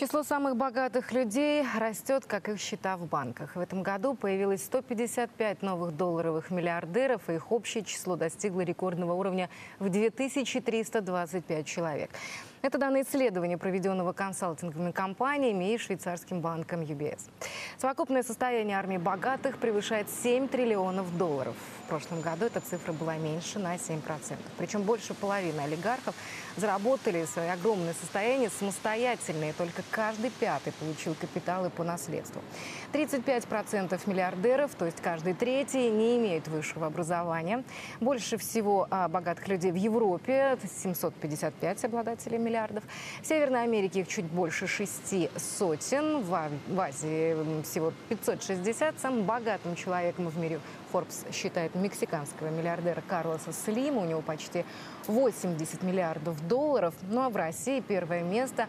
Число самых богатых людей растет, как их счета в банках. В этом году появилось 155 новых долларовых миллиардеров, и их общее число достигло рекордного уровня в 2325 человек. Это данные исследования, проведенного консалтинговыми компаниями и швейцарским банком UBS. Совокупное состояние армии богатых превышает 7 триллионов долларов. В прошлом году эта цифра была меньше на 7%. Причем больше половины олигархов заработали свои огромные состояния самостоятельно, и только каждый пятый получил капиталы по наследству. 35% миллиардеров, то есть каждый третий, не имеют высшего образования. Больше всего а, богатых людей в Европе, 755 обладателей миллиардов. В Северной Америке их чуть больше шести сотен. В, Азии всего 560. Самым богатым человеком в мире Forbes считает мексиканского миллиардера Карлоса Слима. У него почти 80 миллиардов долларов. Ну а в России первое место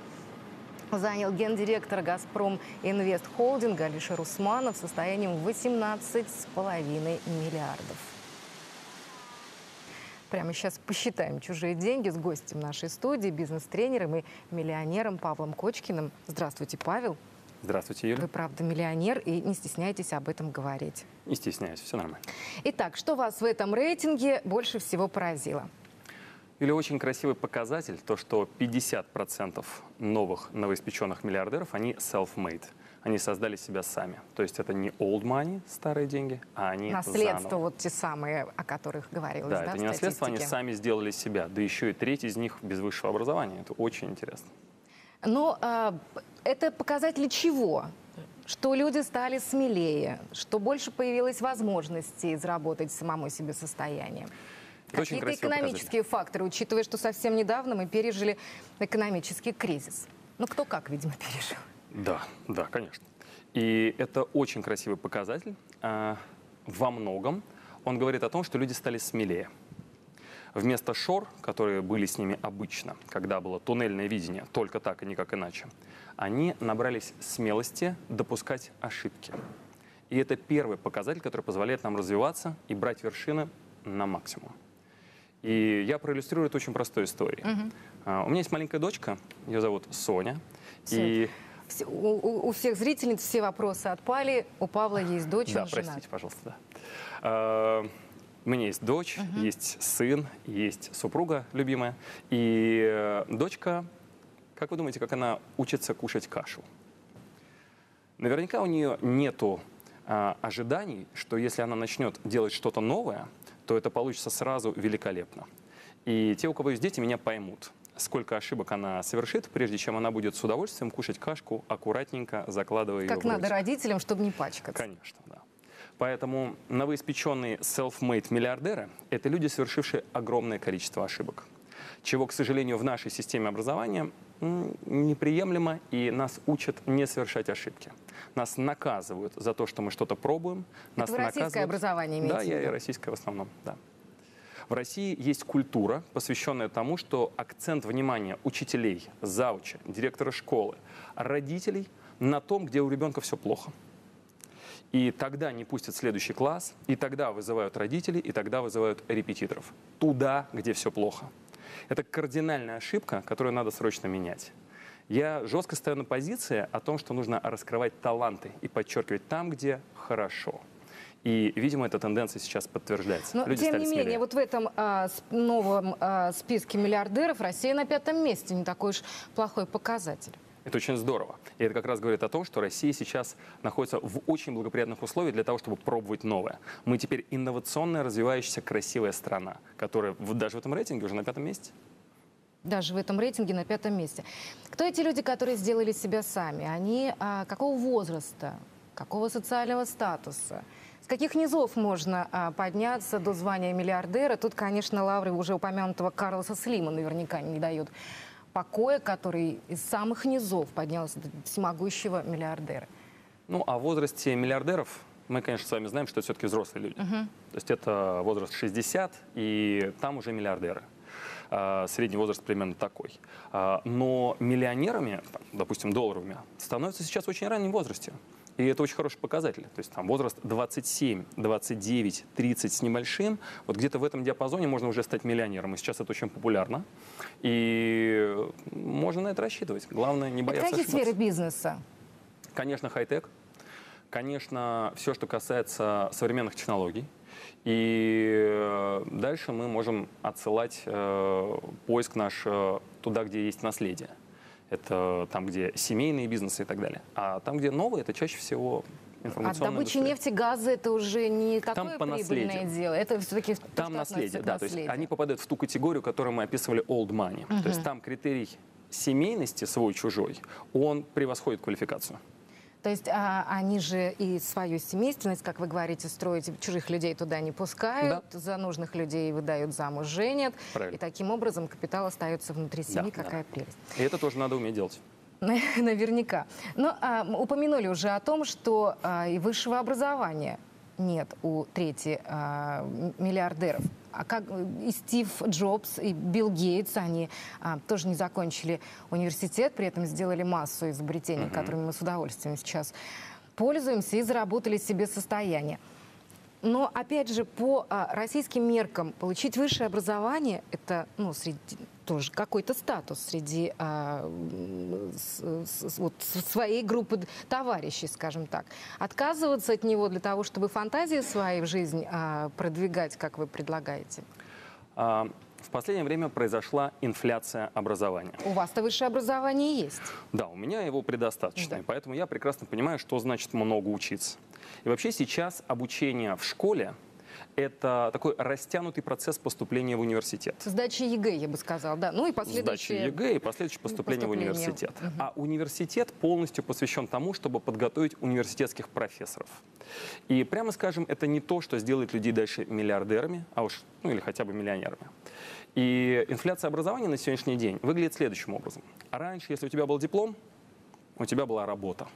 занял гендиректор «Газпром Инвест Холдинга» Алишер Усманов состоянием 18,5 миллиардов. Прямо сейчас посчитаем чужие деньги с гостем нашей студии, бизнес-тренером и миллионером Павлом Кочкиным. Здравствуйте, Павел. Здравствуйте, Юля. Вы, правда, миллионер и не стесняйтесь об этом говорить. Не стесняюсь, все нормально. Итак, что вас в этом рейтинге больше всего поразило? Или очень красивый показатель, то, что 50% новых новоиспеченных миллиардеров, они self-made. Они создали себя сами. То есть это не old money, старые деньги, а они Наследство, заново. вот те самые, о которых говорилось, Да, да, это не наследство, они сами сделали себя. Да еще и треть из них без высшего образования. Это очень интересно. Но а, это показатели чего? Что люди стали смелее, что больше появилось возможностей заработать самому себе состояние. Какие-то экономические факторы, учитывая, что совсем недавно мы пережили экономический кризис. Ну, кто как, видимо, пережил. Да, да, конечно. И это очень красивый показатель. А, Во многом он говорит о том, что люди стали смелее. Вместо шор, которые были с ними обычно, когда было туннельное видение, только так и никак иначе, они набрались смелости допускать ошибки. И это первый показатель, который позволяет нам развиваться и брать вершины на максимум. И я проиллюстрирую это очень простой историей. А, У меня есть маленькая дочка, ее зовут Соня. И Все- у, всех зрительниц все вопросы отпали. У Павла есть дочь, Да, он женат. простите, пожалуйста. Да. А, У меня есть дочь, есть сын, есть супруга любимая. И э, дочка, как вы думаете, как она учится кушать кашу? Наверняка у нее нету а, ожиданий, что если она начнет делать что-то новое, то это получится сразу великолепно. И те, у кого есть дети, меня поймут, сколько ошибок она совершит, прежде чем она будет с удовольствием кушать кашку, аккуратненько закладывая ее Как надо родителям, чтобы не пачкаться. Конечно, да. Поэтому новоиспеченные self-made миллиардеры – это люди, совершившие огромное количество ошибок, чего, к сожалению, в нашей системе образования неприемлемо, и нас учат не совершать ошибки. Нас наказывают за то, что мы что-то пробуем. Нас вы российское наказывают- образование имеете Да, я и российское в основном, да. В России есть культура, посвященная тому, что акцент внимания учителей, зауча, директора школы, родителей на том, где у ребенка все плохо. И тогда не пустят следующий класс, и тогда вызывают родителей, и тогда вызывают репетиторов. Туда, где все плохо. Это кардинальная ошибка, которую надо срочно менять. Я жестко стою на позиции о том, что нужно раскрывать таланты и подчеркивать там, где хорошо. И, видимо, эта тенденция сейчас подтверждается. Но, Люди тем не менее, вот в этом а, новом а, списке миллиардеров Россия на пятом месте. Не такой уж плохой показатель. Это очень здорово. И это как раз говорит о том, что Россия сейчас находится в очень благоприятных условиях для того, чтобы пробовать новое. Мы теперь инновационная, развивающаяся, красивая страна, которая даже в этом рейтинге уже на пятом месте. Даже в этом рейтинге на пятом месте. Кто эти люди, которые сделали себя сами? Они а, какого возраста, какого социального статуса? С каких низов можно а, подняться до звания миллиардера? Тут, конечно, лавры уже упомянутого Карлоса Слима наверняка не дают покоя, который из самых низов поднялся до всемогущего миллиардера. Ну, о возрасте миллиардеров мы, конечно, с вами знаем, что это все-таки взрослые люди. То есть это возраст 60, и там уже миллиардеры. А, средний возраст примерно такой. А, но миллионерами, допустим, долларовыми, становятся сейчас в очень раннем возрасте. И это очень хороший показатель. То есть там возраст 27, 29, 30 с небольшим. Вот где-то в этом диапазоне можно уже стать миллионером. И сейчас это очень популярно. И можно на это рассчитывать. Главное не бояться какие ошибаться. сферы бизнеса? Конечно, хай-тек. Конечно, все, что касается современных технологий. И э, дальше мы можем отсылать э, поиск наш э, туда, где есть наследие. Это там, где семейные бизнесы и так далее. А там, где новые, это чаще всего От информационная добычи индустрия. нефти, газа это уже не Там такое по прибыльное наследию. дело. Это все-таки Там наследие, да. То есть они попадают в ту категорию, которую мы описывали old money. То есть там критерий семейности свой-чужой, он превосходит квалификацию. То есть а, они же и свою семейственность, как вы говорите, строить, чужих людей туда не пускают, за нужных людей выдают замуж, женят. Правильно. И таким образом капитал остается внутри семьи. Да, да. Какая прелесть. И это тоже надо уметь делать. Наверняка. Но а, м, упомянули уже о том, что а, и высшего образования нет у трети а, миллиардеров. А как э, и Стив Джобс, и Билл Гейтс, они а, тоже не закончили университет, при этом сделали массу изобретений, которыми мы с удовольствием сейчас пользуемся, и заработали себе состояние. Но, опять же, по а, российским меркам получить высшее образование – это ну, среди, тоже какой-то статус среди а, с- с- вот, своей группы товарищей, скажем так. Отказываться от него для того, чтобы фантазии свои в жизнь а, продвигать, как вы предлагаете. А, В последнее время произошла инфляция образования. У вас-то высшее образование есть. Да, у меня его предостаточно, Да. поэтому я прекрасно понимаю, что значит много учиться. И вообще сейчас обучение в школе – это такой растянутый процесс поступления в университет. Сдача ЕГЭ, я бы сказала, да. Ну и Сдача последующие... ЕГЭ и последующее поступление в поступление. университет. А университет полностью посвящен тому, чтобы подготовить университетских профессоров. И прямо скажем, это не то, что сделает людей дальше миллиардерами, а уж, ну или хотя бы миллионерами. И инфляция образования на сегодняшний день выглядит следующим образом. Раньше, если у тебя был диплом, у тебя была работа.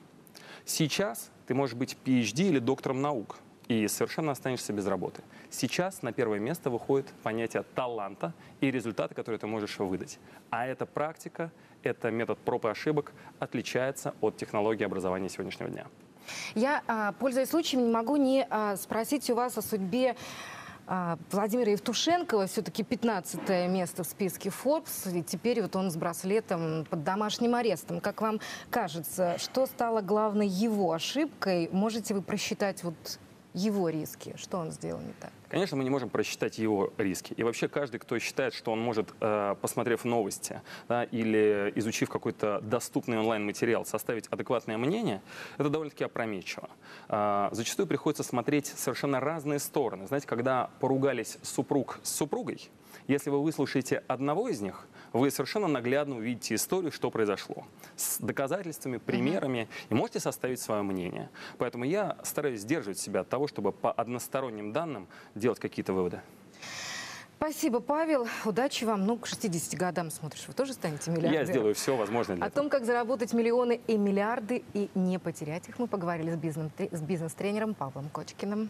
Сейчас ты можешь быть PhD или доктором наук и совершенно останешься без работы. Сейчас на первое место выходит понятие таланта и результаты, которые ты можешь выдать. А эта практика, это метод проб и ошибок отличается от технологии образования сегодняшнего дня. Я, а, пользуясь случаем, не могу не а, спросить у вас о судьбе а, Владимира Евтушенкова. Все-таки 15 место в списке Forbes. И теперь вот он с браслетом под домашним арестом. Как вам кажется, что стало главной его ошибкой? Можете вы просчитать вот его риски? Что он сделал не так? Конечно, мы не можем просчитать его риски. И вообще каждый, кто считает, что он может, э, посмотрев новости да, или изучив какой-то доступный онлайн-материал, составить адекватное мнение, это довольно-таки опрометчиво. А, Зачастую приходится смотреть совершенно разные стороны. Знаете, когда поругались супруг с супругой, если вы выслушаете одного из них, вы совершенно наглядно увидите историю, что произошло. С доказательствами, примерами, и можете составить свое мнение. Поэтому я стараюсь сдерживать себя от того, чтобы по односторонним данным делать какие-то выводы. Спасибо, Павел. Удачи вам. Ну, к 60 годам смотришь, вы тоже станете миллиардером. Я сделаю все возможное для О этого. том, как заработать миллионы и миллиарды и не потерять их, мы поговорили с бизнес- с бизнес-тренером Павлом Кочкиным.